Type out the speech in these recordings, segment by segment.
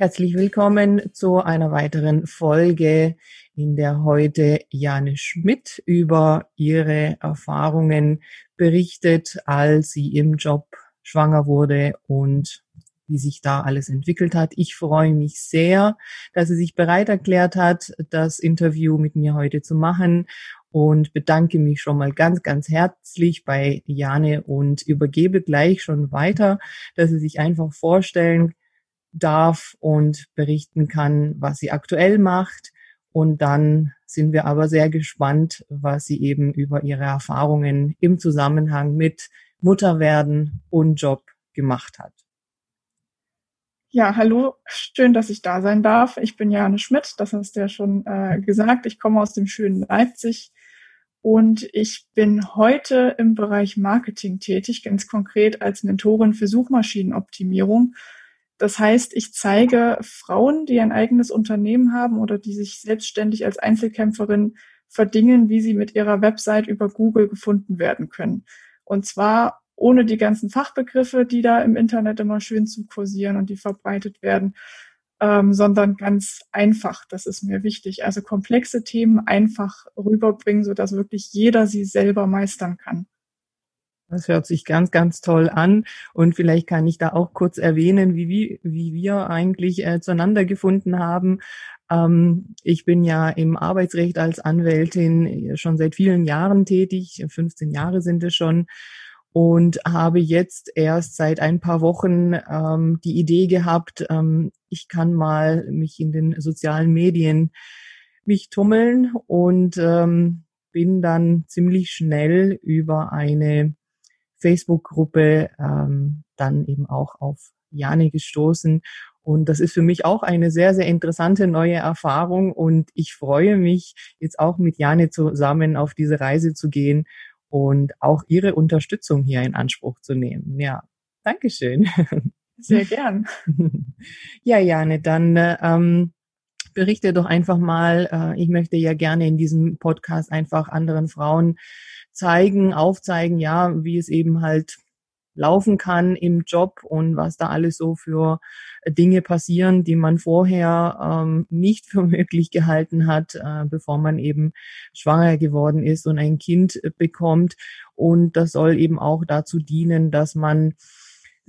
Herzlich willkommen zu einer weiteren Folge, in der heute Jane Schmidt über ihre Erfahrungen berichtet, als sie im Job schwanger wurde und wie sich da alles entwickelt hat. Ich freue mich sehr, dass sie sich bereit erklärt hat, das Interview mit mir heute zu machen und bedanke mich schon mal ganz, ganz herzlich bei Jane und übergebe gleich schon weiter, dass sie sich einfach vorstellen darf und berichten kann, was sie aktuell macht. Und dann sind wir aber sehr gespannt, was sie eben über ihre Erfahrungen im Zusammenhang mit Mutterwerden und Job gemacht hat. Ja, hallo, schön, dass ich da sein darf. Ich bin Jane Schmidt, das hast du ja schon äh, gesagt. Ich komme aus dem schönen Leipzig und ich bin heute im Bereich Marketing tätig, ganz konkret als Mentorin für Suchmaschinenoptimierung das heißt, ich zeige Frauen, die ein eigenes Unternehmen haben oder die sich selbstständig als Einzelkämpferin verdingen, wie sie mit ihrer Website über Google gefunden werden können. Und zwar ohne die ganzen Fachbegriffe, die da im Internet immer schön zu kursieren und die verbreitet werden, ähm, sondern ganz einfach. Das ist mir wichtig. Also komplexe Themen einfach rüberbringen, so dass wirklich jeder sie selber meistern kann. Das hört sich ganz, ganz toll an. Und vielleicht kann ich da auch kurz erwähnen, wie, wie, wir eigentlich äh, zueinander gefunden haben. Ähm, ich bin ja im Arbeitsrecht als Anwältin äh, schon seit vielen Jahren tätig. 15 Jahre sind es schon. Und habe jetzt erst seit ein paar Wochen ähm, die Idee gehabt, ähm, ich kann mal mich in den sozialen Medien mich tummeln und ähm, bin dann ziemlich schnell über eine Facebook-Gruppe ähm, dann eben auch auf Jane gestoßen. Und das ist für mich auch eine sehr, sehr interessante neue Erfahrung. Und ich freue mich, jetzt auch mit Jane zusammen auf diese Reise zu gehen und auch ihre Unterstützung hier in Anspruch zu nehmen. Ja, Dankeschön. Sehr gern. Ja, Jane, dann ähm, berichte doch einfach mal. Äh, ich möchte ja gerne in diesem Podcast einfach anderen Frauen zeigen, aufzeigen, ja, wie es eben halt laufen kann im Job und was da alles so für Dinge passieren, die man vorher ähm, nicht für möglich gehalten hat, äh, bevor man eben schwanger geworden ist und ein Kind bekommt. Und das soll eben auch dazu dienen, dass man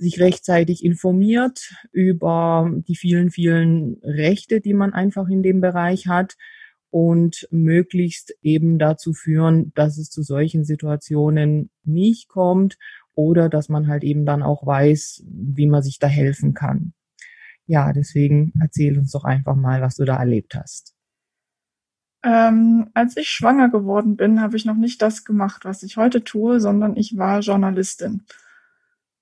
sich rechtzeitig informiert über die vielen, vielen Rechte, die man einfach in dem Bereich hat und möglichst eben dazu führen, dass es zu solchen Situationen nicht kommt oder dass man halt eben dann auch weiß, wie man sich da helfen kann. Ja, deswegen erzähl uns doch einfach mal, was du da erlebt hast. Ähm, als ich schwanger geworden bin, habe ich noch nicht das gemacht, was ich heute tue, sondern ich war Journalistin.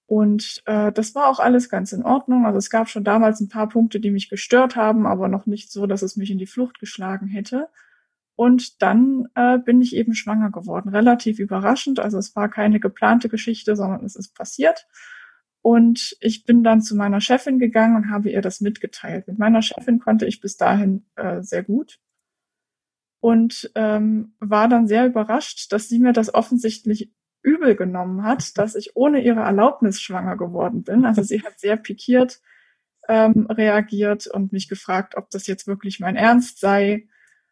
Und äh, das war auch alles ganz in Ordnung. Also es gab schon damals ein paar Punkte, die mich gestört haben, aber noch nicht so, dass es mich in die Flucht geschlagen hätte. Und dann äh, bin ich eben schwanger geworden. Relativ überraschend. Also es war keine geplante Geschichte, sondern es ist passiert. Und ich bin dann zu meiner Chefin gegangen und habe ihr das mitgeteilt. Mit meiner Chefin konnte ich bis dahin äh, sehr gut und ähm, war dann sehr überrascht, dass sie mir das offensichtlich übel genommen hat, dass ich ohne ihre Erlaubnis schwanger geworden bin. Also sie hat sehr pikiert ähm, reagiert und mich gefragt, ob das jetzt wirklich mein Ernst sei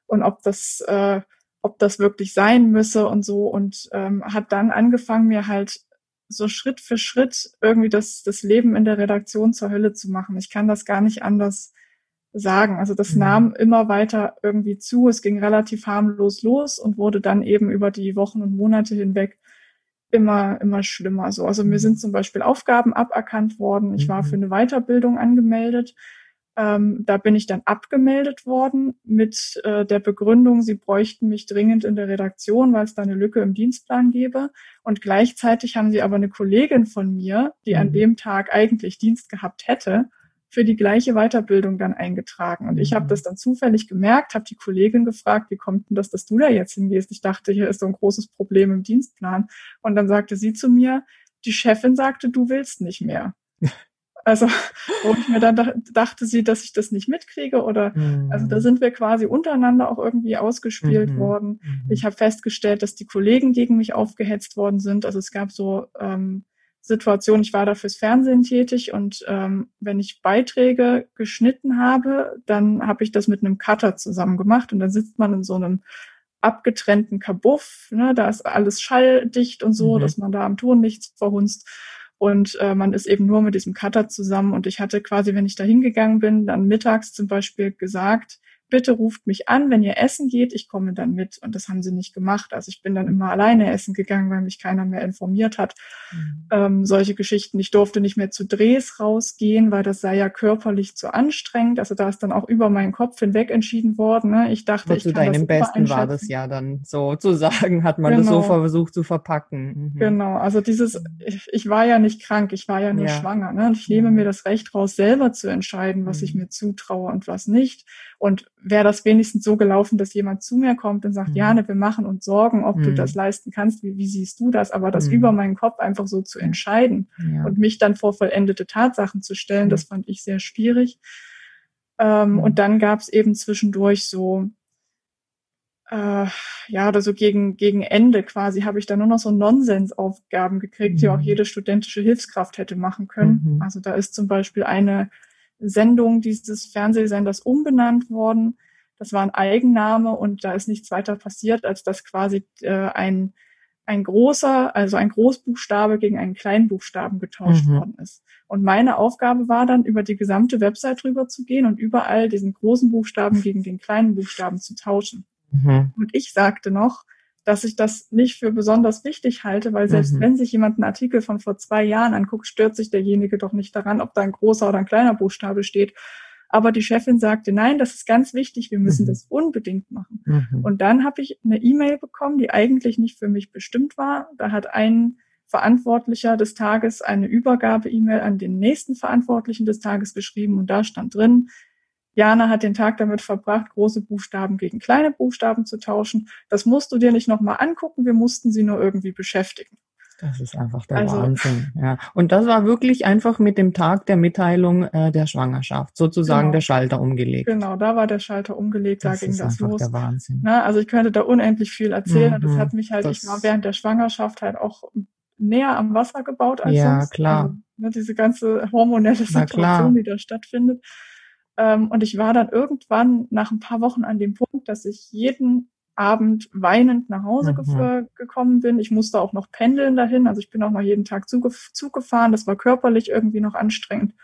und ob das, äh, ob das wirklich sein müsse und so und ähm, hat dann angefangen, mir halt so Schritt für Schritt irgendwie das, das Leben in der Redaktion zur Hölle zu machen. Ich kann das gar nicht anders sagen. Also das mhm. nahm immer weiter irgendwie zu. Es ging relativ harmlos los und wurde dann eben über die Wochen und Monate hinweg immer, immer schlimmer. So, also mir mhm. sind zum Beispiel Aufgaben aberkannt worden. Ich war für mhm. eine Weiterbildung angemeldet. Ähm, da bin ich dann abgemeldet worden mit äh, der Begründung, sie bräuchten mich dringend in der Redaktion, weil es da eine Lücke im Dienstplan gäbe. Und gleichzeitig haben sie aber eine Kollegin von mir, die mhm. an dem Tag eigentlich Dienst gehabt hätte, für die gleiche Weiterbildung dann eingetragen. Und ich habe mhm. das dann zufällig gemerkt, habe die Kollegin gefragt, wie kommt denn das, dass du da jetzt hingehst? Ich dachte, hier ist so ein großes Problem im Dienstplan. Und dann sagte sie zu mir, die Chefin sagte, du willst nicht mehr. Also, wo ich mir dann dachte sie, dass ich das nicht mitkriege oder mhm. also da sind wir quasi untereinander auch irgendwie ausgespielt mhm. worden. Mhm. Ich habe festgestellt, dass die Kollegen gegen mich aufgehetzt worden sind. Also es gab so ähm, Situation, ich war da fürs Fernsehen tätig und ähm, wenn ich Beiträge geschnitten habe, dann habe ich das mit einem Cutter zusammen gemacht und dann sitzt man in so einem abgetrennten Kabuff, ne, da ist alles schalldicht und so, mhm. dass man da am Ton nichts verhunzt und äh, man ist eben nur mit diesem Cutter zusammen und ich hatte quasi, wenn ich da hingegangen bin, dann mittags zum Beispiel gesagt, bitte ruft mich an, wenn ihr essen geht, ich komme dann mit. Und das haben sie nicht gemacht. Also ich bin dann immer alleine essen gegangen, weil mich keiner mehr informiert hat. Mhm. Ähm, solche Geschichten. Ich durfte nicht mehr zu Drehs rausgehen, weil das sei ja körperlich zu anstrengend. Also da ist dann auch über meinen Kopf hinweg entschieden worden. Ne? Ich dachte, Aber ich zu kann deinem das Besten war das ja dann sozusagen, hat man genau. das so versucht zu verpacken. Mhm. Genau, also dieses, ich, ich, war ja nicht krank, ich war ja nur ja. schwanger. Ne? Und ich nehme ja. mir das Recht raus, selber zu entscheiden, was mhm. ich mir zutraue und was nicht. Und wäre das wenigstens so gelaufen, dass jemand zu mir kommt und sagt, mhm. Jane, wir machen uns Sorgen, ob mhm. du das leisten kannst, wie, wie siehst du das? Aber das mhm. über meinen Kopf einfach so zu entscheiden ja. und mich dann vor vollendete Tatsachen zu stellen, das fand ich sehr schwierig. Ähm, und dann gab es eben zwischendurch so, äh, ja, oder so gegen, gegen Ende quasi habe ich dann nur noch so Nonsensaufgaben gekriegt, die auch mhm. jede studentische Hilfskraft hätte machen können. Mhm. Also da ist zum Beispiel eine Sendung dieses Fernsehsenders umbenannt worden. Das war ein Eigenname und da ist nichts weiter passiert, als dass quasi äh, ein, ein großer, also ein Großbuchstabe gegen einen Kleinbuchstaben getauscht mhm. worden ist. Und meine Aufgabe war dann, über die gesamte Website rüber zu gehen und überall diesen großen Buchstaben gegen den kleinen Buchstaben zu tauschen. Mhm. Und ich sagte noch, dass ich das nicht für besonders wichtig halte, weil selbst mhm. wenn sich jemand einen Artikel von vor zwei Jahren anguckt, stört sich derjenige doch nicht daran, ob da ein großer oder ein kleiner Buchstabe steht. Aber die Chefin sagte, nein, das ist ganz wichtig, wir müssen mhm. das unbedingt machen. Mhm. Und dann habe ich eine E-Mail bekommen, die eigentlich nicht für mich bestimmt war. Da hat ein Verantwortlicher des Tages eine Übergabe-E-Mail an den nächsten Verantwortlichen des Tages geschrieben und da stand drin, Jana hat den Tag damit verbracht, große Buchstaben gegen kleine Buchstaben zu tauschen. Das musst du dir nicht nochmal angucken, wir mussten sie nur irgendwie beschäftigen. Das ist einfach der also, Wahnsinn. Ja. Und das war wirklich einfach mit dem Tag der Mitteilung äh, der Schwangerschaft, sozusagen genau. der Schalter umgelegt. Genau, da war der Schalter umgelegt, das da ging das los. Der Wahnsinn. Na, also ich könnte da unendlich viel erzählen mhm, und das hat mich halt, ich war während der Schwangerschaft halt auch näher am Wasser gebaut als ja, sonst. klar. Also, ne, diese ganze hormonelle Situation, die da stattfindet. Ähm, und ich war dann irgendwann nach ein paar Wochen an dem Punkt, dass ich jeden Abend weinend nach Hause mhm. gekommen bin. Ich musste auch noch pendeln dahin. Also ich bin auch noch jeden Tag Zug, Zug gefahren. Das war körperlich irgendwie noch anstrengend.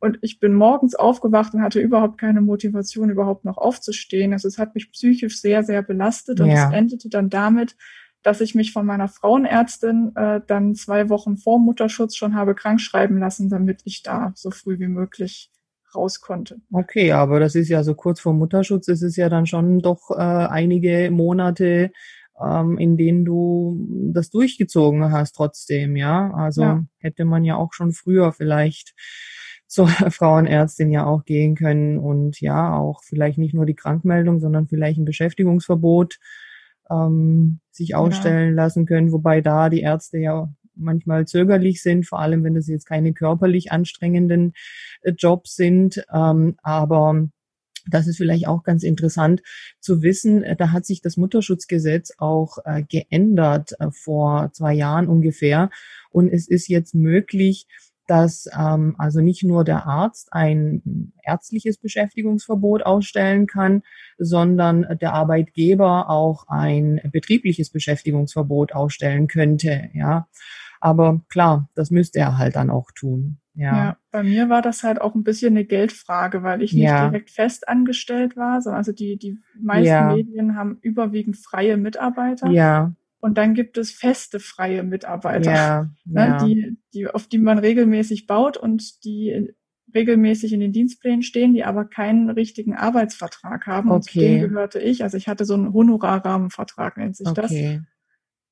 Und ich bin morgens aufgewacht und hatte überhaupt keine Motivation, überhaupt noch aufzustehen. Also es hat mich psychisch sehr, sehr belastet. Und ja. es endete dann damit, dass ich mich von meiner Frauenärztin äh, dann zwei Wochen vor Mutterschutz schon habe krank schreiben lassen, damit ich da so früh wie möglich raus konnte. Okay, aber das ist ja so kurz vor Mutterschutz, ist es ja dann schon doch äh, einige Monate, ähm, in denen du das durchgezogen hast trotzdem, ja. Also ja. hätte man ja auch schon früher vielleicht zur Frauenärztin ja auch gehen können und ja, auch vielleicht nicht nur die Krankmeldung, sondern vielleicht ein Beschäftigungsverbot ähm, sich ausstellen ja. lassen können, wobei da die Ärzte ja manchmal zögerlich sind, vor allem wenn das jetzt keine körperlich anstrengenden äh, Jobs sind. Ähm, aber das ist vielleicht auch ganz interessant zu wissen. Äh, da hat sich das Mutterschutzgesetz auch äh, geändert vor zwei Jahren ungefähr. Und es ist jetzt möglich, dass ähm, also nicht nur der Arzt ein ärztliches Beschäftigungsverbot ausstellen kann, sondern der Arbeitgeber auch ein betriebliches Beschäftigungsverbot ausstellen könnte. Ja, aber klar, das müsste er halt dann auch tun. Ja. ja, bei mir war das halt auch ein bisschen eine Geldfrage, weil ich nicht ja. direkt fest angestellt war, sondern also die, die meisten ja. Medien haben überwiegend freie Mitarbeiter. Ja. Und dann gibt es feste freie Mitarbeiter, ja, ne, ja. Die, die, auf die man regelmäßig baut und die regelmäßig in den Dienstplänen stehen, die aber keinen richtigen Arbeitsvertrag haben. Okay. Und zu denen gehörte ich. Also ich hatte so einen Honorarrahmenvertrag, nennt sich okay. das.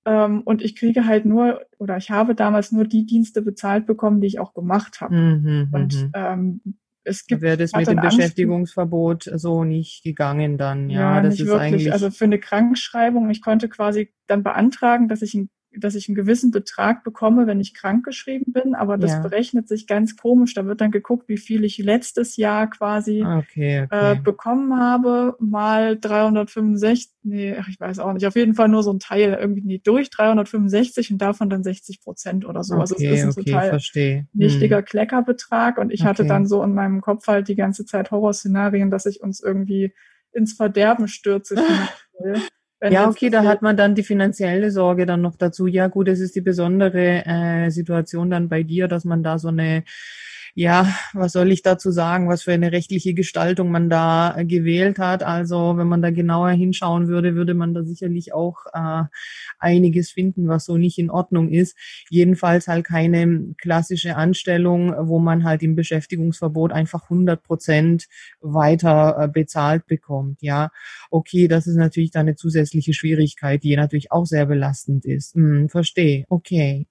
Ähm, und ich kriege halt nur, oder ich habe damals nur die Dienste bezahlt bekommen, die ich auch gemacht habe. Mhm, und mhm. ähm, es gibt. Wäre das mit dem Beschäftigungsverbot so nicht gegangen dann, ja. ja das nicht ist wirklich. eigentlich. Also für eine Krankschreibung, ich konnte quasi dann beantragen, dass ich ein dass ich einen gewissen Betrag bekomme, wenn ich krankgeschrieben bin, aber das Ja. berechnet sich ganz komisch. Da wird dann geguckt, wie viel ich letztes Jahr quasi Okay, äh, okay. bekommen habe, mal 365, nee, ach, ich weiß auch nicht, auf jeden Fall nur so ein Teil, irgendwie durch 365 und davon dann 60 Prozent oder so. Also es Okay, ist ein okay, total verstehe. nichtiger Hm. Kleckerbetrag und ich hatte Okay. dann so in meinem Kopf halt die ganze Zeit Horrorszenarien, dass ich uns irgendwie ins Verderben stürze. wenn Ja, okay, da hat man dann die finanzielle Sorge dann noch dazu. Ja, gut, es ist die besondere äh, Situation dann bei dir, dass man da so eine, ja, was soll ich dazu sagen, was für eine rechtliche Gestaltung man da äh, gewählt hat. Also, wenn man da genauer hinschauen würde, würde man da sicherlich auch äh, einiges finden, was so nicht in Ordnung ist. Jedenfalls halt keine klassische Anstellung, wo man halt im Beschäftigungsverbot einfach 100 Prozent weiter äh, bezahlt bekommt. Ja, okay, das ist natürlich dann eine zusätzliche Schwierigkeit, die natürlich auch sehr belastend ist. Hm, verstehe, okay.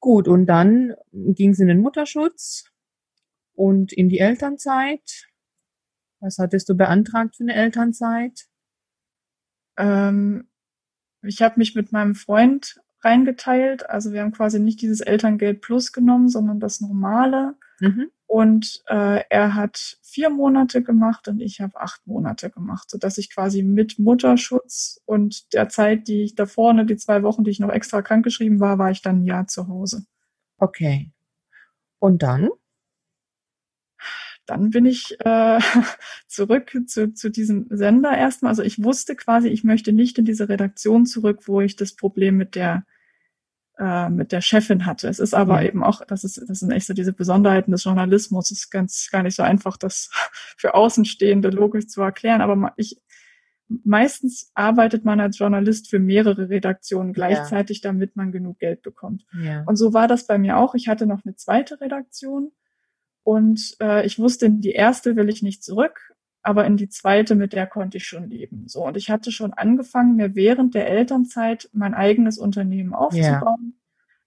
Gut, und dann ging es in den Mutterschutz und in die Elternzeit. Was hattest du beantragt für eine Elternzeit? Ähm, ich habe mich mit meinem Freund reingeteilt. Also wir haben quasi nicht dieses Elterngeld Plus genommen, sondern das normale. Mhm. Und äh, er hat vier Monate gemacht und ich habe acht Monate gemacht, sodass ich quasi mit Mutterschutz und der Zeit, die ich da vorne, die zwei Wochen, die ich noch extra krankgeschrieben war, war ich dann ein Jahr zu Hause. Okay. Und dann? Dann bin ich äh, zurück zu, zu diesem Sender erstmal. Also ich wusste quasi, ich möchte nicht in diese Redaktion zurück, wo ich das Problem mit der äh, mit der Chefin hatte. Es ist aber Ja. eben auch, das ist, das sind echt so diese Besonderheiten des Journalismus. Es ist ganz gar nicht so einfach, das für Außenstehende logisch zu erklären. Aber ich meistens arbeitet man als Journalist für mehrere Redaktionen gleichzeitig, damit man genug Geld bekommt. Ja. Und so war das bei mir auch. Ich hatte noch eine zweite Redaktion und äh, ich wusste, die erste will ich nicht zurück, aber in die zweite, mit der konnte ich schon leben. So und ich hatte schon angefangen, mir während der Elternzeit mein eigenes Unternehmen aufzubauen,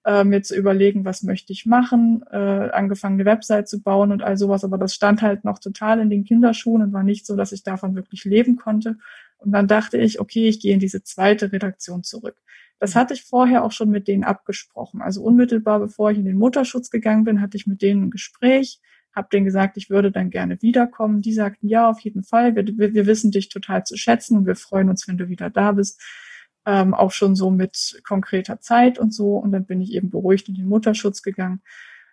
äh, mir zu überlegen, was möchte ich machen, äh, angefangen eine Website zu bauen und all sowas. Aber das stand halt noch total in den Kinderschuhen und war nicht so, dass ich davon wirklich leben konnte. Und dann dachte ich, okay, ich gehe in diese zweite Redaktion zurück. Das hatte ich vorher auch schon mit denen abgesprochen. Also unmittelbar bevor ich in den Mutterschutz gegangen bin, hatte ich mit denen ein Gespräch, habe denen gesagt, ich würde dann gerne wiederkommen. Die sagten, ja, auf jeden Fall. Wir, wir, wir wissen dich total zu schätzen und wir freuen uns, wenn du wieder da bist. Ähm, auch schon so mit konkreter Zeit und so. Und dann bin ich eben beruhigt in den Mutterschutz gegangen.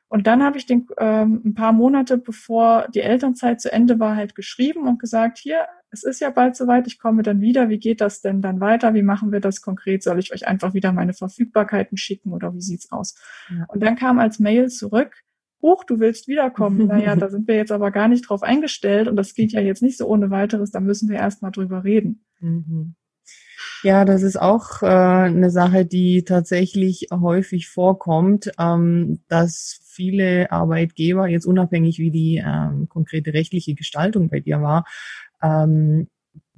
Und dann habe ich den ähm, ein paar Monate bevor die Elternzeit zu Ende war, halt geschrieben und gesagt, hier, es ist ja bald soweit, ich komme dann wieder. Wie geht das denn dann weiter? Wie machen wir das konkret? Soll ich euch einfach wieder meine Verfügbarkeiten schicken oder wie sieht's aus? Ja. Und dann kam als Mail zurück, Huch, du willst wiederkommen. naja, da sind wir jetzt aber gar nicht drauf eingestellt und das geht ja jetzt nicht so ohne weiteres, da müssen wir erstmal drüber reden. Mhm. Ja, das ist auch äh, eine Sache, die tatsächlich häufig vorkommt, ähm, dass viele Arbeitgeber, jetzt unabhängig wie die ähm, konkrete rechtliche Gestaltung bei dir war, ähm,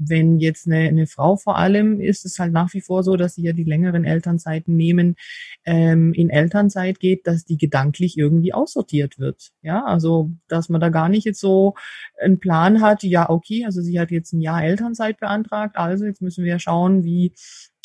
wenn jetzt eine, eine Frau vor allem, ist es halt nach wie vor so, dass sie ja die längeren Elternzeiten nehmen, ähm, in Elternzeit geht, dass die gedanklich irgendwie aussortiert wird. Ja, also dass man da gar nicht jetzt so einen Plan hat, ja, okay, also sie hat jetzt ein Jahr Elternzeit beantragt, also jetzt müssen wir schauen, wie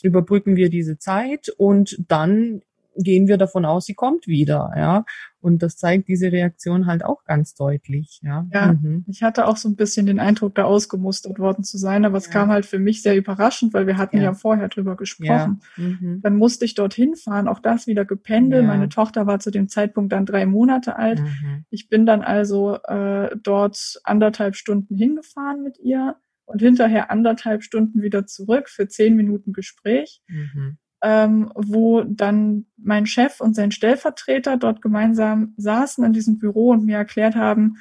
überbrücken wir diese Zeit und dann gehen wir davon aus, sie kommt wieder, ja. Und das zeigt diese Reaktion halt auch ganz deutlich, ja. Ja, Mhm. ich hatte auch so ein bisschen den Eindruck, da ausgemustert worden zu sein, aber es Ja. kam halt für mich sehr überraschend, weil wir hatten Ja. ja, vorher drüber Ja. gesprochen. Mhm. Dann musste ich dorthin fahren, auch das wieder gependelt. Ja. Meine Tochter war zu dem Zeitpunkt dann drei Monate alt. Mhm. Ich bin dann also äh, dort anderthalb Stunden hingefahren mit ihr und hinterher anderthalb Stunden wieder zurück für zehn Minuten Gespräch, Mhm. Ähm, wo dann mein Chef und sein Stellvertreter dort gemeinsam saßen in diesem Büro und mir erklärt haben,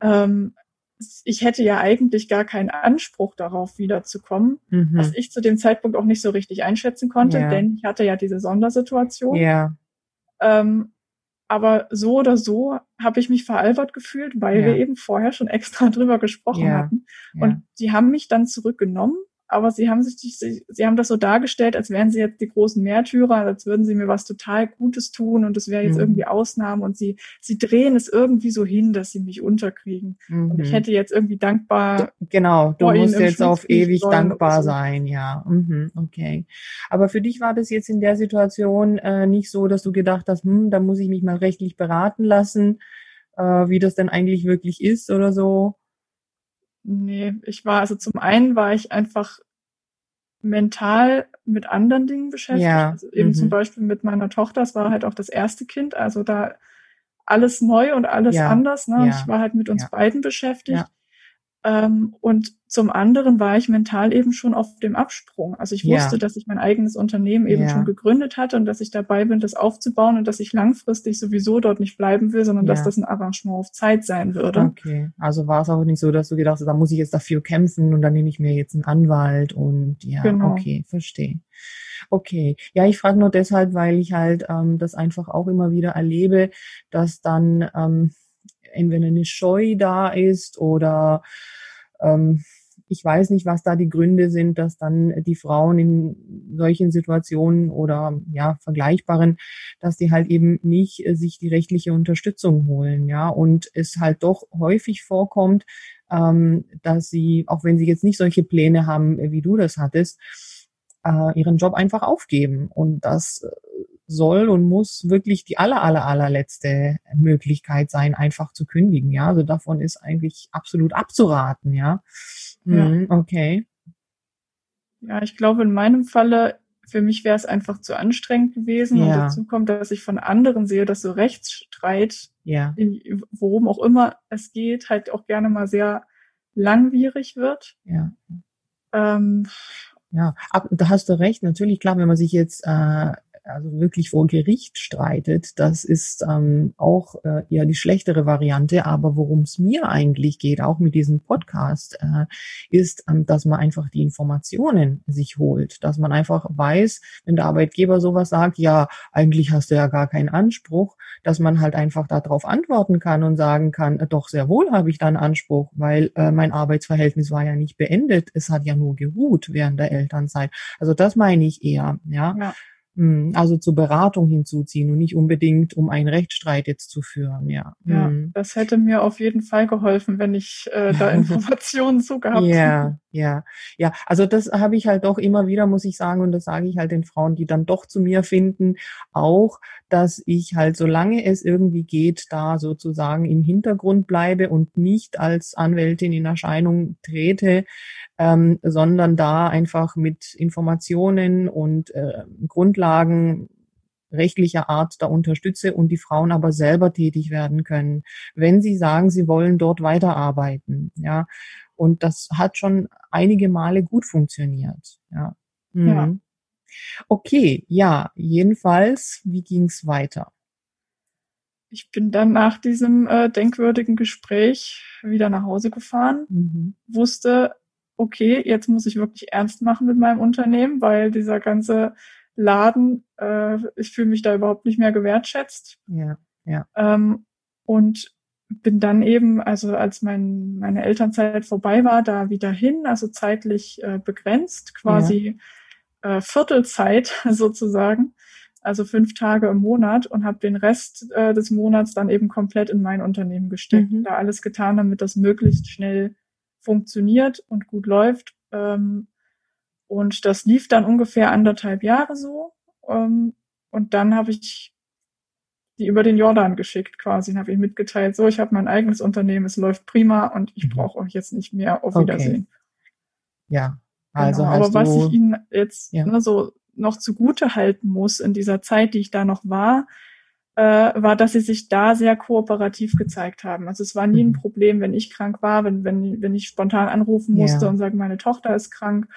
ähm, ich hätte ja eigentlich gar keinen Anspruch darauf, wiederzukommen, Mhm. was ich zu dem Zeitpunkt auch nicht so richtig einschätzen konnte, Ja. denn ich hatte ja diese Sondersituation. Ja, Ähm, aber so oder so habe ich mich veralbert gefühlt, weil Ja. wir eben vorher schon extra drüber gesprochen Ja. hatten. Und die haben mich dann zurückgenommen, aber sie haben sich, sie, sie haben das so dargestellt, als wären sie jetzt die großen Märtyrer, als würden sie mir was total Gutes tun und es wäre jetzt mhm. irgendwie Ausnahme und sie, sie drehen es irgendwie so hin, dass sie mich unterkriegen. Mhm. Und ich mhm. hätte jetzt irgendwie dankbar. Genau, du musst jetzt auf ewig dankbar so. sein, ja. Mhm, okay. Aber für dich war das jetzt in der Situation äh, nicht so, dass du gedacht hast, hm, da muss ich mich mal rechtlich beraten lassen, äh, wie das denn eigentlich wirklich ist oder so? Nee, ich war, also zum einen war ich einfach mental mit anderen Dingen beschäftigt. Ja. Also eben mhm. zum Beispiel mit meiner Tochter, es war halt auch das erste Kind, also da alles neu und alles ja. anders. Ne? Ja. Ich war halt mit uns beiden beschäftigt. Ähm, und zum anderen war ich mental eben schon auf dem Absprung. Also ich wusste, ja. dass ich mein eigenes Unternehmen eben ja. schon gegründet hatte und dass ich dabei bin, das aufzubauen und dass ich langfristig sowieso dort nicht bleiben will, sondern ja. dass das ein Arrangement auf Zeit sein würde. Okay, also war es auch nicht so, dass du gedacht hast, da muss ich jetzt dafür kämpfen und dann nehme ich mir jetzt einen Anwalt und ja, genau. okay, verstehe. Okay, ja, ich frage nur deshalb, weil ich halt ähm, das einfach auch immer wieder erlebe, dass dann ähm, entweder eine Scheu da ist oder ähm, ich weiß nicht, was da die Gründe sind, dass dann die Frauen in solchen Situationen oder ja vergleichbaren, dass die halt eben nicht äh, sich die rechtliche Unterstützung holen, ja. Und es halt doch häufig vorkommt, ähm, dass sie, auch wenn sie jetzt nicht solche Pläne haben, wie du das hattest, äh, ihren Job einfach aufgeben. Und das äh, soll und muss wirklich die aller, aller, allerletzte Möglichkeit sein, einfach zu kündigen. Ja, also davon ist eigentlich absolut abzuraten. Ja, mhm, okay. Ja, ich glaube, in meinem Falle, für mich wäre es einfach zu anstrengend gewesen. Ja. Und dazu kommt, dass ich von anderen sehe, dass so Rechtsstreit, ja. in, worum auch immer es geht, halt auch gerne mal sehr langwierig wird. Ja. Ähm, ja, ab, da hast du recht. Natürlich, klar, wenn man sich jetzt äh, also wirklich vor Gericht streitet, das ist ähm, auch äh, eher die schlechtere Variante. Aber worum es mir eigentlich geht, auch mit diesem Podcast, äh, ist, ähm, dass man einfach die Informationen sich holt, dass man einfach weiß, wenn der Arbeitgeber sowas sagt, ja, eigentlich hast du ja gar keinen Anspruch, dass man halt einfach darauf antworten kann und sagen kann, äh, doch sehr wohl habe ich da einen Anspruch, weil äh, mein Arbeitsverhältnis war ja nicht beendet, es hat ja nur geruht während der Elternzeit. Also das meine ich eher, ja. ja. Hm, also zur Beratung hinzuziehen und nicht unbedingt, um einen Rechtsstreit jetzt zu führen, ja. Ja, hm. das hätte mir auf jeden Fall geholfen, wenn ich äh, da Informationen zu gehabt hätte. Ja, ja, ja. Also das habe ich halt auch immer wieder, muss ich sagen, und das sage ich halt den Frauen, die dann doch zu mir finden, auch, dass ich halt, solange es irgendwie geht, da sozusagen im Hintergrund bleibe und nicht als Anwältin in Erscheinung trete, ähm, sondern da einfach mit Informationen und äh, Grundlagen rechtlicher Art da unterstütze und die Frauen aber selber tätig werden können, wenn sie sagen, sie wollen dort weiterarbeiten, ja. Und das hat schon einige Male gut funktioniert, ja. Mhm. ja. Okay, ja, jedenfalls, wie ging's weiter? Ich bin dann nach diesem äh, denkwürdigen Gespräch wieder nach Hause gefahren, mhm. wusste, okay, jetzt muss ich wirklich ernst machen mit meinem Unternehmen, weil dieser ganze Laden, äh, ich fühle mich da überhaupt nicht mehr gewertschätzt. Ja, ja. Ähm, und bin dann eben, also als mein, meine Elternzeit vorbei war, da wieder hin, also zeitlich äh, begrenzt, quasi ja. äh, Viertelzeit sozusagen, also fünf Tage im Monat und habe den Rest äh, des Monats dann eben komplett in mein Unternehmen gesteckt, mhm. da alles getan, damit das möglichst schnell funktioniert und gut läuft. Ähm, und das lief dann ungefähr anderthalb Jahre so. Ähm, und dann habe ich die über den Jordan geschickt quasi und habe ihm mitgeteilt, so, ich habe mein eigenes Unternehmen, es läuft prima und ich mhm. brauche euch jetzt nicht mehr. Auf Wiedersehen. Ja, also genau, aber was ich Ihnen jetzt ja. ne, so noch zugute halten muss in dieser Zeit, die ich da noch war, äh, war, dass sie sich da sehr kooperativ gezeigt haben. Also es war nie ein mhm. Problem, wenn ich krank war, wenn, wenn, wenn ich spontan anrufen musste ja. und sagen, meine Tochter ist krank.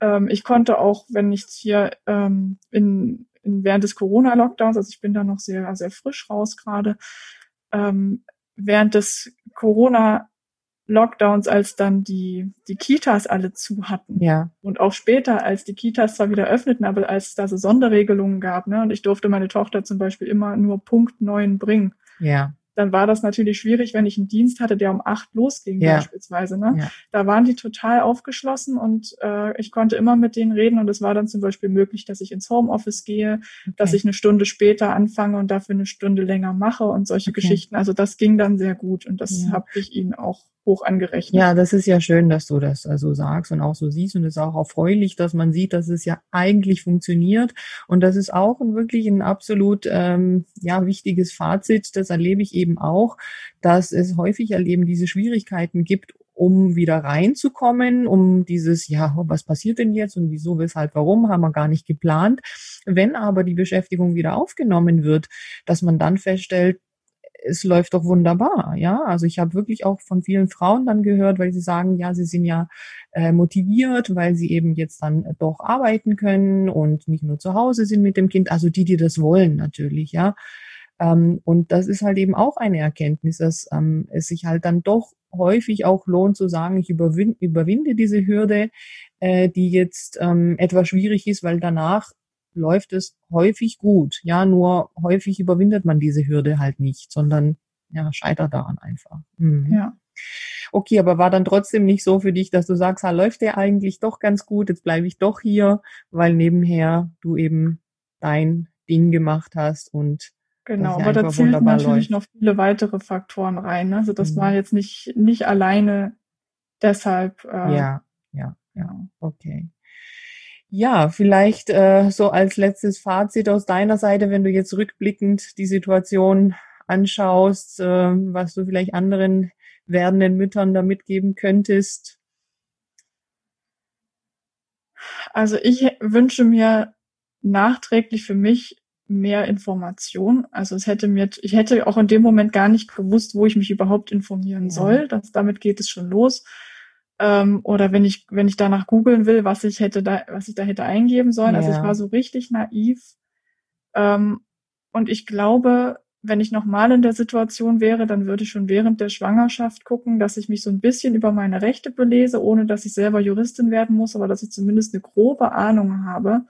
Ähm, ich konnte auch, wenn ich hier ähm, in während des Corona-Lockdowns, also ich bin da noch sehr, sehr frisch raus gerade, ähm, während des Corona Lockdowns, als dann die, die Kitas alle zu hatten. Ja. Und auch später, als die Kitas zwar wieder öffneten, aber als es da so Sonderregelungen gab, ne, und ich durfte meine Tochter zum Beispiel immer nur Punkt neun bringen. Ja. Dann war das natürlich schwierig, wenn ich einen Dienst hatte, der um acht losging ja. beispielsweise. Ne? Ja. Da waren die total aufgeschlossen und äh, ich konnte immer mit denen reden und es war dann zum Beispiel möglich, dass ich ins Homeoffice gehe, okay. dass ich eine Stunde später anfange und dafür eine Stunde länger mache und solche okay. Geschichten. Also das ging dann sehr gut und das ja. habe ich ihnen auch hoch angerechnet. Ja, das ist ja schön, dass du das also sagst und auch so siehst und es ist auch erfreulich, dass man sieht, dass es ja eigentlich funktioniert und das ist auch ein, wirklich ein absolut ähm, ja wichtiges Fazit. Das erlebe ich eben auch, dass es häufig erleben diese Schwierigkeiten gibt, um wieder reinzukommen, um dieses, ja, was passiert denn jetzt und wieso, weshalb, warum, haben wir gar nicht geplant. Wenn aber die Beschäftigung wieder aufgenommen wird, dass man dann feststellt, es läuft doch wunderbar, ja. Also ich habe wirklich auch von vielen Frauen dann gehört, weil sie sagen, ja, sie sind ja äh, motiviert, weil sie eben jetzt dann doch arbeiten können und nicht nur zu Hause sind mit dem Kind. Also die, die das wollen, natürlich, ja. Ähm, und das ist halt eben auch eine Erkenntnis, dass ähm, es sich halt dann doch häufig auch lohnt zu sagen, ich überwin überwinde diese Hürde, äh, die jetzt ähm, etwas schwierig ist, weil danach läuft es häufig gut. Ja, nur häufig überwindet man diese Hürde halt nicht, sondern ja, scheitert daran einfach. Mhm. Ja. Okay, aber war dann trotzdem nicht so für dich, dass du sagst, ha, läuft der eigentlich doch ganz gut, jetzt bleibe ich doch hier, weil nebenher du eben dein Ding gemacht hast und Genau, aber da zählen natürlich läuft. noch viele weitere Faktoren rein. Ne? Also das mhm. war jetzt nicht, nicht alleine deshalb. Äh, ja, ja, ja, okay. Ja, vielleicht äh, so als letztes Fazit aus deiner Seite, wenn du jetzt rückblickend die Situation anschaust, äh, was du vielleicht anderen werdenden Müttern da mitgeben könntest. Also ich wünsche mir nachträglich für mich mehr Information. Also es hätte mir, ich hätte auch in dem Moment gar nicht gewusst, wo ich mich überhaupt informieren ja. soll. Das, damit geht es schon los. Ähm, oder wenn ich, wenn ich danach googeln will, was ich hätte da, was ich da hätte eingeben sollen. Ja. Also ich war so richtig naiv. Ähm, und ich glaube, wenn ich nochmal in der Situation wäre, dann würde ich schon während der Schwangerschaft gucken, dass ich mich so ein bisschen über meine Rechte belese, ohne dass ich selber Juristin werden muss, aber dass ich zumindest eine grobe Ahnung habe,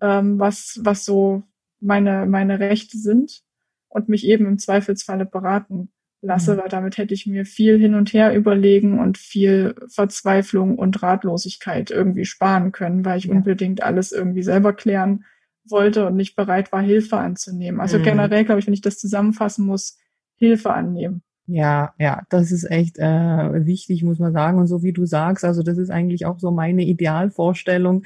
ähm, was, was so meine, meine Rechte sind und mich eben im Zweifelsfalle beraten lasse, mhm. weil damit hätte ich mir viel hin und her überlegen und viel Verzweiflung und Ratlosigkeit irgendwie sparen können, weil ich ja. unbedingt alles irgendwie selber klären wollte und nicht bereit war, Hilfe anzunehmen. Also mhm. generell, glaube ich, wenn ich das zusammenfassen muss, Hilfe annehmen. Ja, ja, das ist echt äh, wichtig, muss man sagen. Und so wie du sagst, also das ist eigentlich auch so meine Idealvorstellung.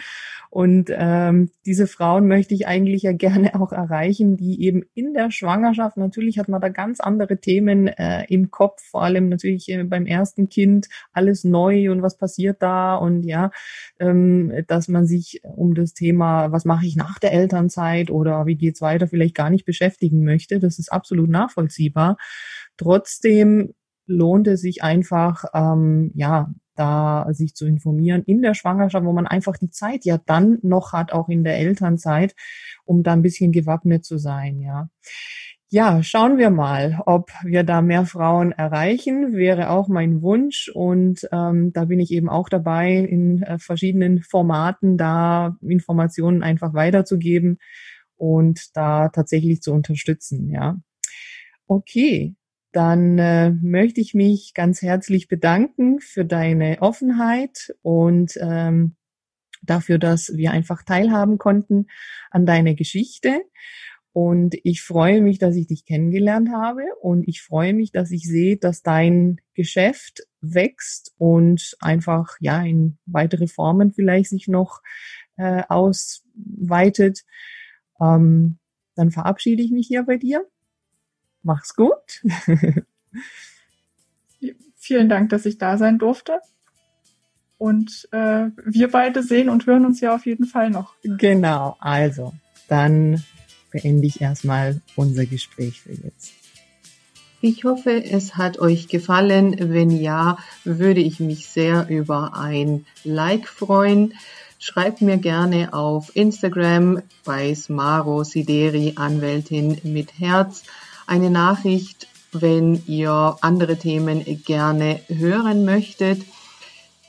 Und ähm, diese Frauen möchte ich eigentlich ja gerne auch erreichen, die eben in der Schwangerschaft, natürlich hat man da ganz andere Themen äh, im Kopf, vor allem natürlich äh, beim ersten Kind, alles neu und was passiert da und ja, ähm, dass man sich um das Thema, was mache ich nach der Elternzeit oder wie geht's weiter, vielleicht gar nicht beschäftigen möchte. Das ist absolut nachvollziehbar. Trotzdem lohnt es sich einfach, ähm, ja, da sich zu informieren in der Schwangerschaft, wo man einfach die Zeit ja dann noch hat, auch in der Elternzeit, um da ein bisschen gewappnet zu sein, ja. Ja, schauen wir mal, ob wir da mehr Frauen erreichen, wäre auch mein Wunsch. Und ähm, da bin ich eben auch dabei, in äh, verschiedenen Formaten da Informationen einfach weiterzugeben und da tatsächlich zu unterstützen, ja. Okay, dann äh, möchte ich mich ganz herzlich bedanken für deine Offenheit und ähm, dafür, dass wir einfach teilhaben konnten an deiner Geschichte. Und ich freue mich, dass ich dich kennengelernt habe und ich freue mich, dass ich sehe, dass dein Geschäft wächst und einfach ja in weitere Formen vielleicht sich noch äh, ausweitet. Ähm, dann verabschiede ich mich hier bei dir Mach's gut. Vielen Dank, dass ich da sein durfte. Und äh, wir beide sehen und hören uns ja auf jeden Fall noch. Genau, also dann beende ich erstmal unser Gespräch für jetzt. Ich hoffe, es hat euch gefallen. Wenn ja, würde ich mich sehr über ein Like freuen. Schreibt mir gerne auf Instagram bei Smaro Sideri Anwältin mit Herz eine Nachricht, wenn ihr andere Themen gerne hören möchtet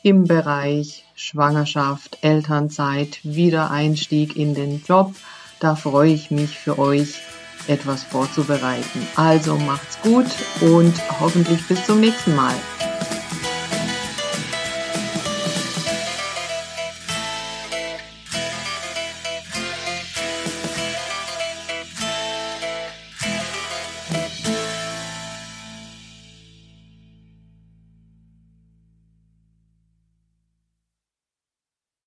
im Bereich Schwangerschaft, Elternzeit, Wiedereinstieg in den Job. Da freue ich mich für euch etwas vorzubereiten. Also macht's gut und hoffentlich bis zum nächsten Mal.